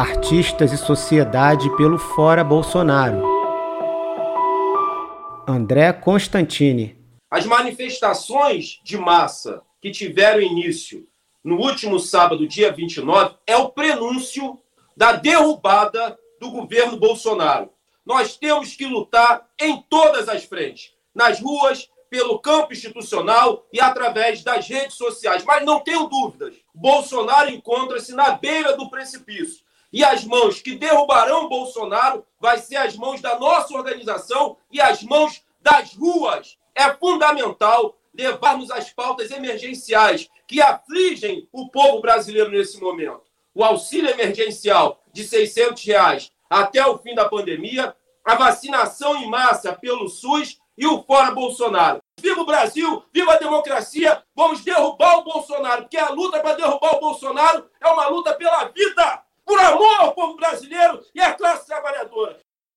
Artistas e Sociedade pelo Fora Bolsonaro. André Constantini. As manifestações de massa que tiveram início no último sábado, dia 29, é o prenúncio da derrubada do governo Bolsonaro. Nós temos que lutar em todas as frentes, nas ruas, pelo campo institucional e através das redes sociais. Mas não tenho dúvidas, Bolsonaro encontra-se na beira do precipício. E as mãos que derrubarão Bolsonaro vai ser as mãos da nossa organização e as mãos das ruas. É fundamental levarmos as pautas emergenciais que afligem o povo brasileiro nesse momento. O auxílio emergencial de 600 reais até o fim da pandemia, a vacinação em massa pelo SUS e o fora Bolsonaro. Viva o Brasil, viva a democracia, vamos derrubar o Bolsonaro, porque a luta para derrubar o Bolsonaro é uma luta pela vida,